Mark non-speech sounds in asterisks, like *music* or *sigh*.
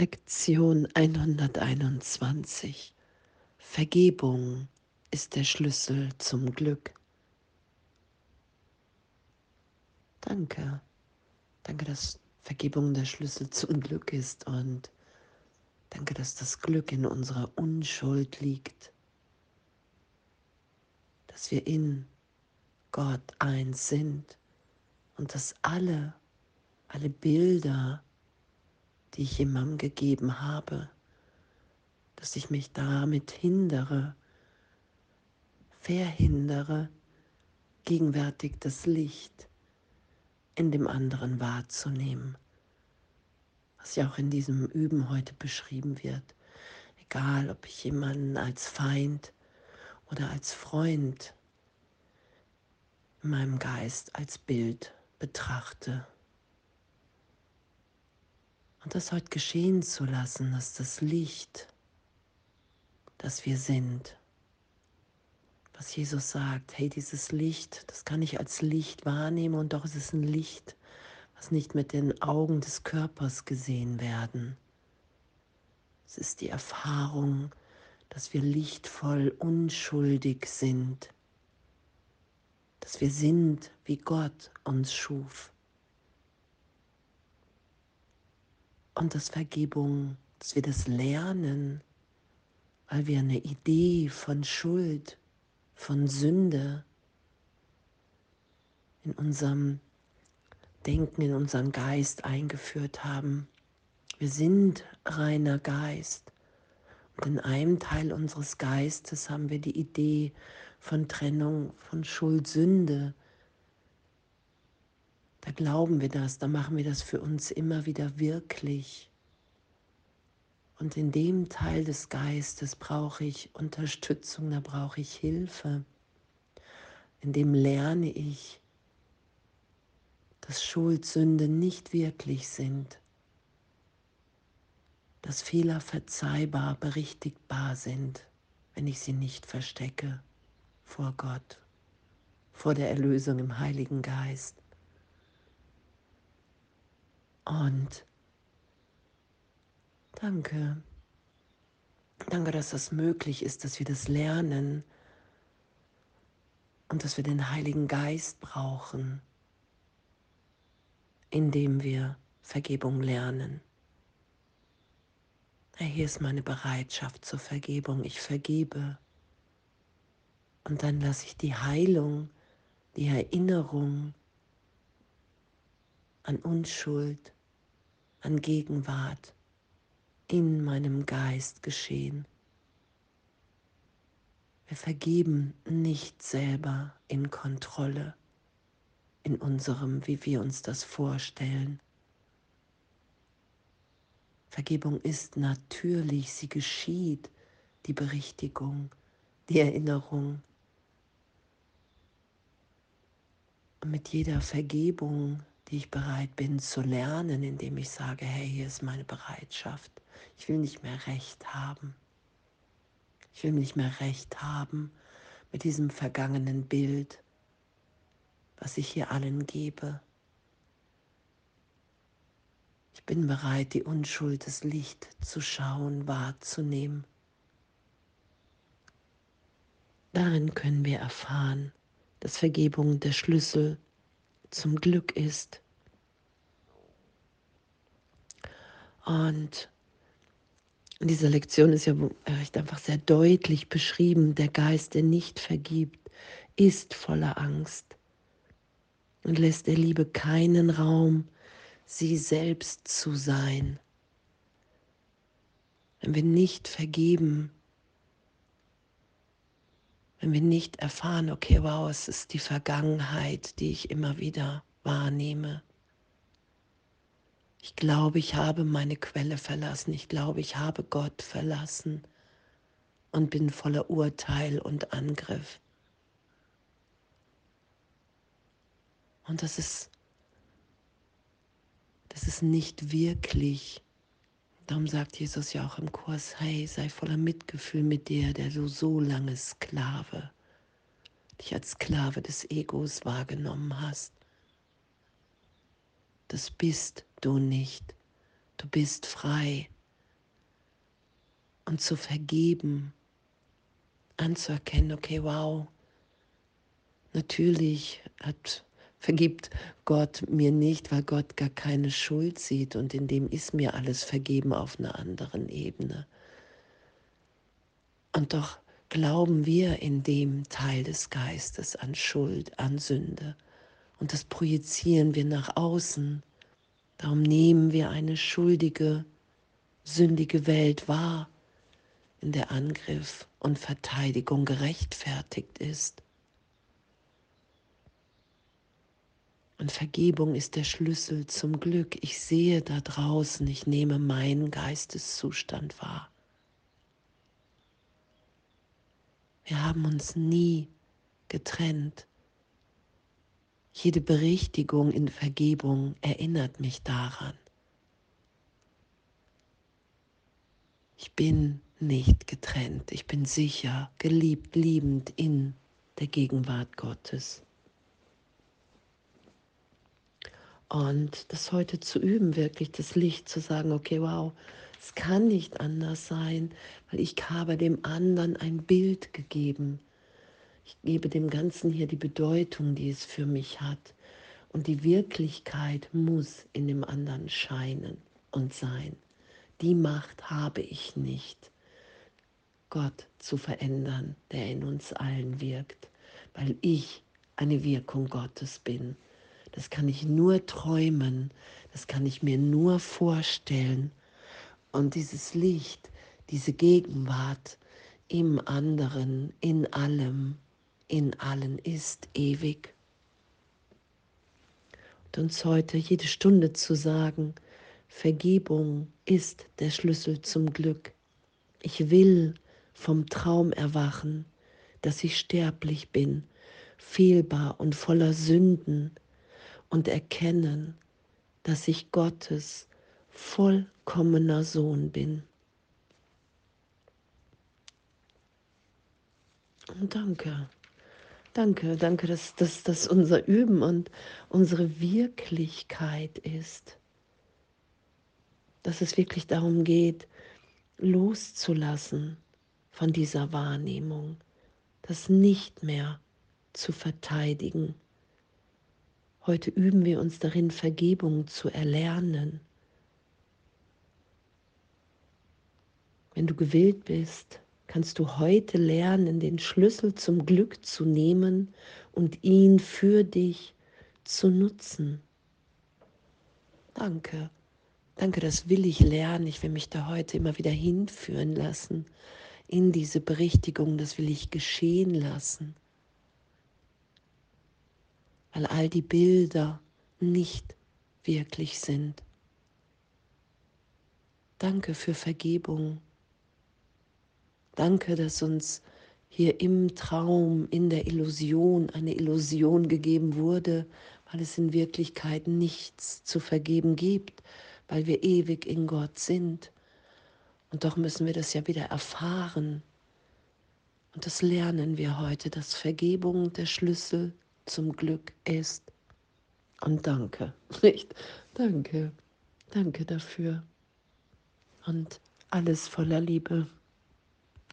Lektion 121. Vergebung ist der Schlüssel zum Glück. Danke. Danke, dass Vergebung der Schlüssel zum Glück ist und danke, dass das Glück in unserer Unschuld liegt. Dass wir in Gott eins sind und dass alle, alle Bilder, die ich jemandem gegeben habe, dass ich mich damit hindere, verhindere, gegenwärtig das Licht in dem anderen wahrzunehmen, was ja auch in diesem Üben heute beschrieben wird. Egal, ob ich jemanden als Feind oder als Freund in meinem Geist als Bild betrachte. Und das heute geschehen zu lassen, dass das Licht, das wir sind, was Jesus sagt, hey, dieses Licht, das kann ich als Licht wahrnehmen und doch ist es ein Licht, was nicht mit den Augen des Körpers gesehen werden. Es ist die Erfahrung, dass wir lichtvoll unschuldig sind, dass wir sind, wie Gott uns schuf. Und dass Vergebung, dass wir das lernen, weil wir eine Idee von Schuld, von Sünde in unserem Denken, in unserem Geist eingeführt haben. Wir sind reiner Geist. Und in einem Teil unseres Geistes haben wir die Idee von Trennung, von Schuld, Sünde, glauben wir das, da machen wir das für uns immer wieder wirklich. Und in dem Teil des Geistes brauche ich Unterstützung, da brauche ich Hilfe. In dem lerne ich, dass Schuld, Sünde nicht wirklich sind, dass Fehler verzeihbar, berichtigbar sind, wenn ich sie nicht verstecke vor Gott, vor der Erlösung im Heiligen Geist. Und danke. Danke, dass das möglich ist, dass wir das lernen und dass wir den Heiligen Geist brauchen, indem wir Vergebung lernen. Hier ist meine Bereitschaft zur Vergebung. Ich vergebe. Und dann lasse ich die Heilung, die Erinnerung an Unschuld, an Gegenwart in meinem Geist geschehen. Wir vergeben nicht selber in Kontrolle, in unserem, wie wir uns das vorstellen. Vergebung ist natürlich, sie geschieht, die Berichtigung, die Erinnerung. Und mit jeder Vergebung die ich bereit bin zu lernen, indem ich sage, hey, hier ist meine Bereitschaft. Ich will nicht mehr recht haben. Ich will nicht mehr recht haben mit diesem vergangenen Bild, was ich hier allen gebe. Ich bin bereit, die Unschuld des Licht zu schauen, wahrzunehmen. Darin können wir erfahren, dass Vergebung der Schlüssel zum Glück ist. Und in dieser Lektion ist ja recht einfach sehr deutlich beschrieben, der Geist, der nicht vergibt, ist voller Angst und lässt der Liebe keinen Raum, sie selbst zu sein. Wenn wir nicht vergeben, wenn wir nicht erfahren, okay, wow, es ist die Vergangenheit, die ich immer wieder wahrnehme. Ich glaube, ich habe meine Quelle verlassen. Ich glaube, ich habe Gott verlassen und bin voller Urteil und Angriff. Und das ist, das ist nicht wirklich Darum sagt Jesus ja auch im Kurs, hey, sei voller Mitgefühl mit dir, der du so lange Sklave, dich als Sklave des Egos wahrgenommen hast. Das bist du nicht. Du bist frei. und zu vergeben, anzuerkennen, okay, wow, natürlich hat, vergibt Gott mir nicht, weil Gott gar keine Schuld sieht und in dem ist mir alles vergeben auf einer anderen Ebene. Und doch glauben wir in dem Teil des Geistes an Schuld, an Sünde. Und das projizieren wir nach außen. Darum nehmen wir eine schuldige, sündige Welt wahr, in der Angriff und Verteidigung gerechtfertigt ist. Und Vergebung ist der Schlüssel zum Glück. Ich sehe da draußen, ich nehme meinen Geisteszustand wahr. Wir haben uns nie getrennt. Jede Berichtigung in Vergebung erinnert mich daran. Ich bin nicht getrennt, ich bin sicher, geliebt, liebend in der Gegenwart Gottes. Und das heute zu üben, wirklich das Licht zu sagen, okay, wow, es kann nicht anders sein, weil ich habe dem anderen ein Bild gegeben. Ich gebe dem Ganzen hier die Bedeutung, die es für mich hat. Und die Wirklichkeit muss in dem anderen scheinen und sein. Die Macht habe ich nicht, Gott zu verändern, der in uns allen wirkt, weil ich eine Wirkung Gottes bin. Das kann ich nur träumen, das kann ich mir nur vorstellen und dieses Licht, diese Gegenwart im anderen, in allem, in allen ist ewig. Und uns heute jede Stunde zu sagen, Vergebung ist der Schlüssel zum Glück. Ich will vom Traum erwachen, dass ich sterblich bin, fehlbar und voller Sünden und erkennen, dass ich Gottes vollkommener Sohn bin. Und danke, danke, danke, dass das unser Üben und unsere Wirklichkeit ist. Dass es wirklich darum geht, loszulassen von dieser Wahrnehmung, das nicht mehr zu verteidigen. Heute üben wir uns darin, Vergebung zu erlernen Wenn du gewillt bist, kannst du heute lernen, den Schlüssel zum Glück zu nehmen und ihn für dich zu nutzen. Danke. Danke, das will ich lernen. Ich will mich da heute immer wieder hinführen lassen in diese Berichtigung. Das will ich geschehen lassen. Weil all die Bilder nicht wirklich sind. Danke für Vergebung. Danke, dass uns hier im Traum, in der Illusion, eine Illusion gegeben wurde, weil es in Wirklichkeit nichts zu vergeben gibt, weil wir ewig in Gott sind. Und doch müssen wir das ja wieder erfahren. Und das lernen wir heute, dass Vergebung der Schlüssel zum Glück ist. Und danke, *laughs* nicht? Danke, danke dafür. Und alles voller Liebe.